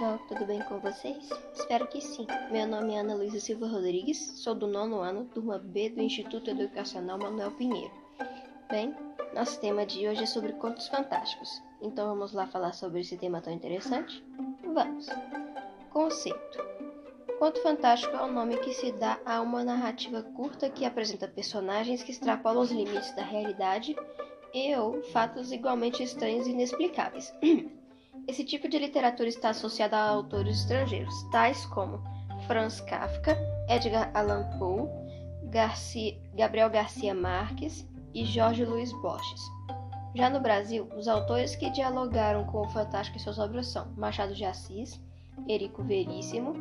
pessoal, tudo bem com vocês? Espero que sim. Meu nome é Ana Luísa Silva Rodrigues, sou do nono ano, turma B do Instituto Educacional Manuel Pinheiro. Bem, nosso tema de hoje é sobre contos fantásticos, então vamos lá falar sobre esse tema tão interessante? Vamos! Conceito: Conto fantástico é o nome que se dá a uma narrativa curta que apresenta personagens que extrapolam os limites da realidade e ou fatos igualmente estranhos e inexplicáveis. Esse tipo de literatura está associada a autores estrangeiros, tais como Franz Kafka, Edgar Allan Poe, Gabriel Garcia Marques e Jorge Luiz Borges. Já no Brasil, os autores que dialogaram com o fantástico em suas obras são Machado de Assis, Erico Veríssimo,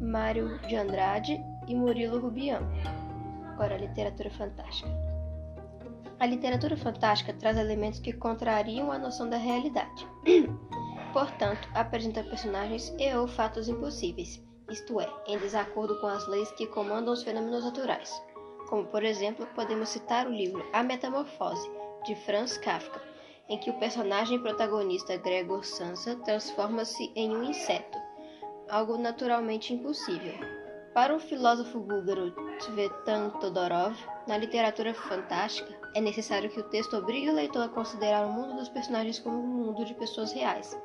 Mário de Andrade e Murilo Rubião. Agora, a literatura fantástica. A literatura fantástica traz elementos que contrariam a noção da realidade. Portanto, apresenta personagens e ou fatos impossíveis, isto é, em desacordo com as leis que comandam os fenômenos naturais. Como, por exemplo, podemos citar o livro A Metamorfose, de Franz Kafka, em que o personagem protagonista Gregor Samsa transforma-se em um inseto, algo naturalmente impossível. Para o filósofo búlgaro Tsvetan Todorov, na literatura fantástica, é necessário que o texto obrigue o leitor a considerar o mundo dos personagens como um mundo de pessoas reais,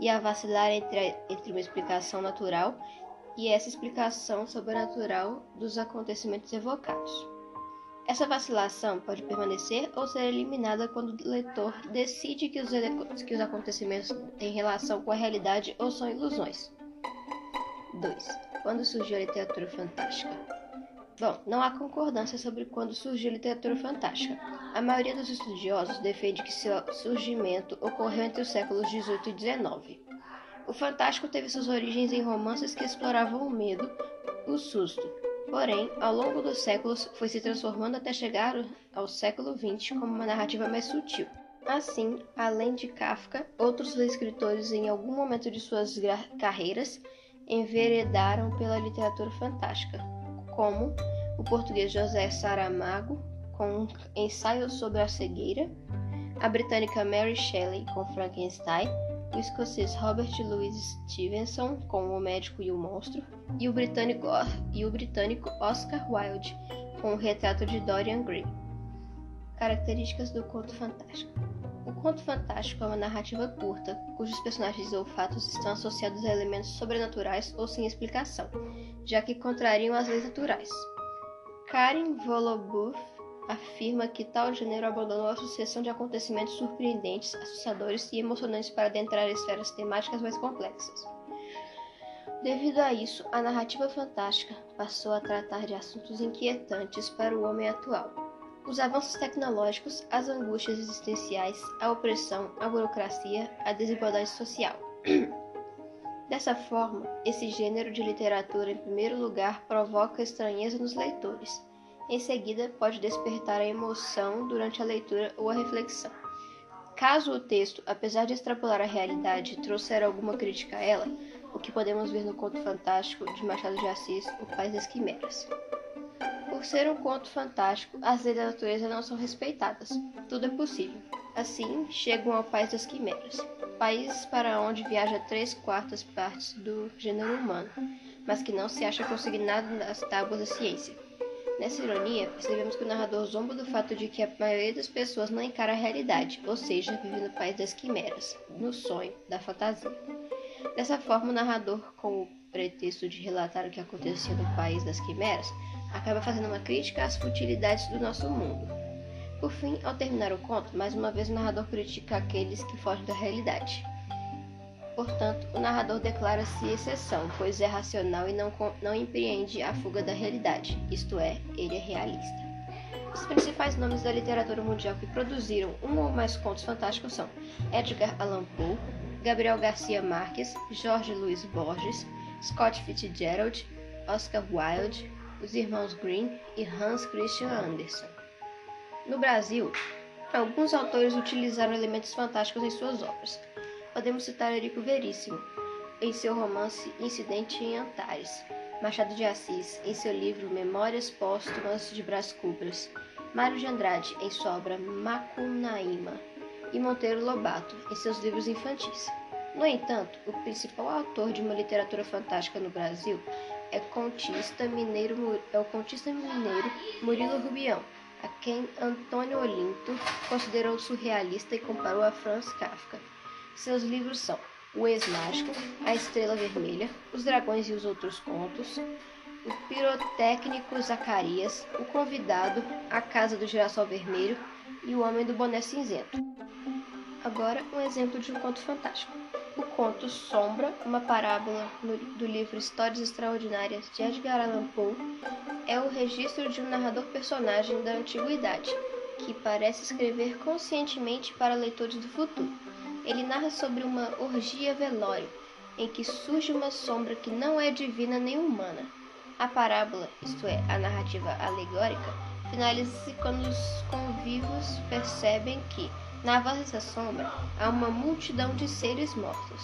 e a vacilar entre, entre uma explicação natural e essa explicação sobrenatural dos acontecimentos evocados. Essa vacilação pode permanecer ou ser eliminada quando o leitor decide que os, que os acontecimentos têm relação com a realidade ou são ilusões. 2. Quando surgiu a literatura fantástica? Bom, não há concordância sobre quando surgiu a literatura fantástica. A maioria dos estudiosos defende que seu surgimento ocorreu entre os séculos XVIII e XIX. O fantástico teve suas origens em romances que exploravam o medo, o susto. Porém, ao longo dos séculos, foi se transformando até chegar ao século XX como uma narrativa mais sutil. Assim, além de Kafka, outros escritores em algum momento de suas carreiras enveredaram pela literatura fantástica, como o português José Saramago, com Ensaio sobre a Cegueira, a britânica Mary Shelley, com Frankenstein, o escocês Robert Louis Stevenson, com O Médico e o Monstro, e o britânico, e o britânico Oscar Wilde, com O Retrato de Dorian Gray. Características do conto fantástico. O conto fantástico é uma narrativa curta, cujos personagens ou fatos estão associados a elementos sobrenaturais ou sem explicação, já que contrariam as leis naturais. Karen Volobuf afirma que tal gênero abandonou a sucessão de acontecimentos surpreendentes, assustadores e emocionantes para adentrar esferas temáticas mais complexas. Devido a isso, a narrativa fantástica passou a tratar de assuntos inquietantes para o homem atual. Os avanços tecnológicos, as angústias existenciais, a opressão, a burocracia, a desigualdade social. Dessa forma, esse gênero de literatura, em primeiro lugar, provoca estranheza nos leitores. Em seguida, pode despertar a emoção durante a leitura ou a reflexão. Caso o texto, apesar de extrapolar a realidade, trouxer alguma crítica a ela, o que podemos ver no conto fantástico de Machado de Assis, O País das Quimeras. Por ser um conto fantástico, as leis da natureza não são respeitadas. Tudo é possível. Assim, chegam ao País das Quimeras país para onde viaja três quartas partes do gênero humano, mas que não se acha consignado nas tábuas da ciência. Nessa ironia, percebemos que o narrador zomba do fato de que a maioria das pessoas não encara a realidade, ou seja, vive no país das quimeras, no sonho, da fantasia. Dessa forma, o narrador, com o pretexto de relatar o que acontecia no país das quimeras, acaba fazendo uma crítica às futilidades do nosso mundo. Por fim, ao terminar o conto, mais uma vez o narrador critica aqueles que fogem da realidade. Portanto, o narrador declara-se exceção, pois é racional e não, não empreende a fuga da realidade, isto é, ele é realista. Os principais nomes da literatura mundial que produziram um ou mais contos fantásticos são Edgar Allan Poe, Gabriel Garcia Marques, Jorge Luiz Borges, Scott Fitzgerald, Oscar Wilde, os irmãos Grimm e Hans Christian Andersen. No Brasil, alguns autores utilizaram elementos fantásticos em suas obras. Podemos citar Érico Veríssimo, em seu romance Incidente em Antares, Machado de Assis, em seu livro Memórias Póstumas de Brás Cubras, Mário de Andrade, em sua obra Macunaíma, e Monteiro Lobato, em seus livros infantis. No entanto, o principal autor de uma literatura fantástica no Brasil é, contista mineiro, é o contista mineiro Murilo Rubião, a quem Antônio Olinto considerou surrealista e comparou a Franz Kafka. Seus livros são O Ex-Mágico, A Estrela Vermelha, Os Dragões e os Outros Contos, O Pirotécnico Zacarias, O Convidado, A Casa do Girassol Vermelho e O Homem do Boné Cinzento. Agora, um exemplo de um conto fantástico. O conto Sombra, uma parábola do livro Histórias Extraordinárias de Edgar Allan Poe, é o registro de um narrador personagem da antiguidade, que parece escrever conscientemente para leitores do futuro. Ele narra sobre uma orgia velório, em que surge uma sombra que não é divina nem humana. A parábola, isto é, a narrativa alegórica, finaliza-se quando os convivos percebem que, na voz dessa sombra há uma multidão de seres mortos.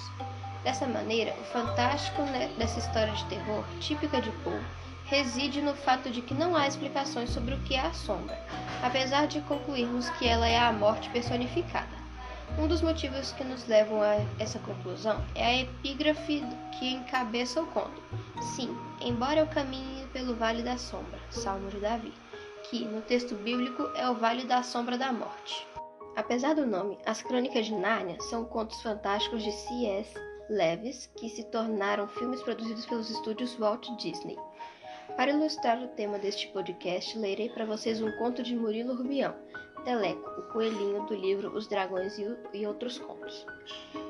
Dessa maneira, o fantástico né, dessa história de terror, típica de Poe, reside no fato de que não há explicações sobre o que é a sombra, apesar de concluirmos que ela é a morte personificada. Um dos motivos que nos levam a essa conclusão é a epígrafe que encabeça o conto. Sim, embora eu caminhe pelo Vale da Sombra, Salmo de Davi, que no texto bíblico é o Vale da Sombra da Morte. Apesar do nome, as Crônicas de Nárnia são contos fantásticos de C.S. Lewis que se tornaram filmes produzidos pelos estúdios Walt Disney. Para ilustrar o tema deste podcast, lerei para vocês um conto de Murilo Rubião, Teleco, o coelhinho do livro Os Dragões e Outros Contos.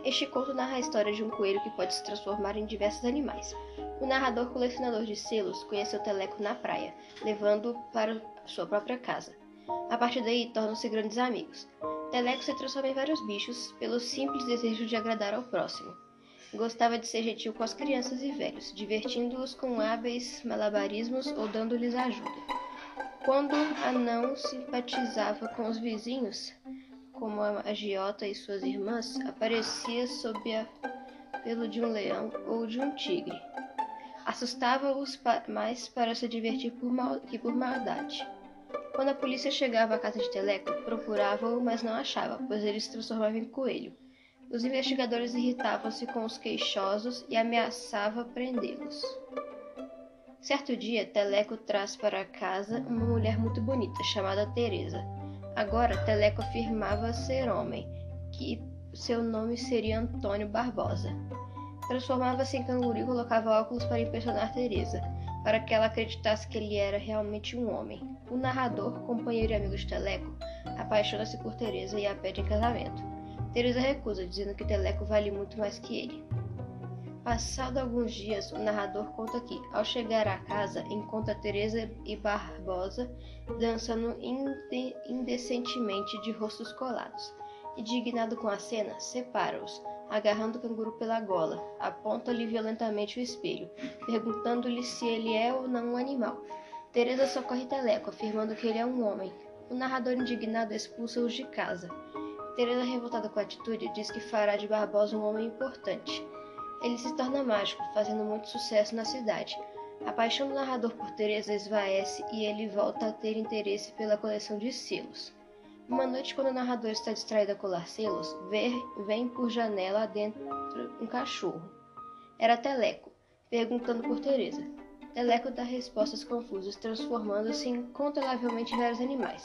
Este conto narra a história de um coelho que pode se transformar em diversos animais. O narrador colecionador de selos conheceu Teleco na praia, levando-o para sua própria casa. A partir daí, tornam-se grandes amigos. Teleco se transforma em vários bichos pelo simples desejo de agradar ao próximo. Gostava de ser gentil com as crianças e velhos, divertindo-os com hábeis malabarismos ou dando-lhes ajuda. Quando a não simpatizava com os vizinhos, como a agiota e suas irmãs, aparecia sob a pelo de um leão ou de um tigre. Assustava-os mais para se divertir por mal, que por maldade. Quando a polícia chegava à casa de Teleco, procurava-o, mas não achava, pois ele se transformava em coelho. Os investigadores irritavam-se com os queixosos e ameaçavam prendê-los. Certo dia, Teleco traz para casa uma mulher muito bonita, chamada Teresa. Agora, Teleco afirmava ser homem, que seu nome seria Antônio Barbosa. Transformava-se em canguru e colocava óculos para impressionar Teresa para que ela acreditasse que ele era realmente um homem. O narrador, companheiro e amigo de Teleco, apaixona-se por Teresa e a pede em casamento. Teresa recusa, dizendo que Teleco vale muito mais que ele. Passado alguns dias, o narrador conta que, ao chegar à casa, encontra Teresa e Barbosa dançando indecentemente de rostos colados. Indignado com a cena, separa-os, agarrando o canguru pela gola, aponta-lhe violentamente o espelho, perguntando-lhe se ele é ou não um animal. Teresa socorre Teleco, afirmando que ele é um homem. O narrador indignado expulsa-os de casa. Teresa, revoltada com a atitude, diz que fará de Barbosa um homem importante. Ele se torna mágico, fazendo muito sucesso na cidade. A paixão do narrador por Teresa esvaece e ele volta a ter interesse pela coleção de selos. Uma noite, quando o narrador está distraído a colar selos, vem por janela dentro um cachorro. Era Teleco, perguntando por Teresa. Teleco dá respostas confusas, transformando-se incontrolavelmente em vários animais.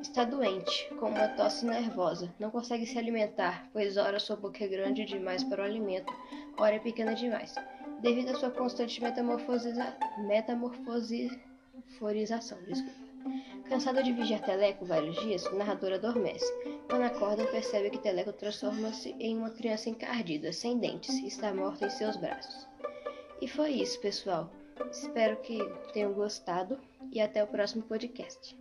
Está doente, com uma tosse nervosa, não consegue se alimentar, pois ora sua boca é grande demais para o alimento, ora é pequena demais, devido à sua constante metamorfosização. Desculpa. Cansado de vigiar Teleco vários dias, o narrador adormece. Quando acorda, percebe que Teleco transforma-se em uma criança encardida, sem dentes, e está morta em seus braços. E foi isso, pessoal. Espero que tenham gostado e até o próximo podcast.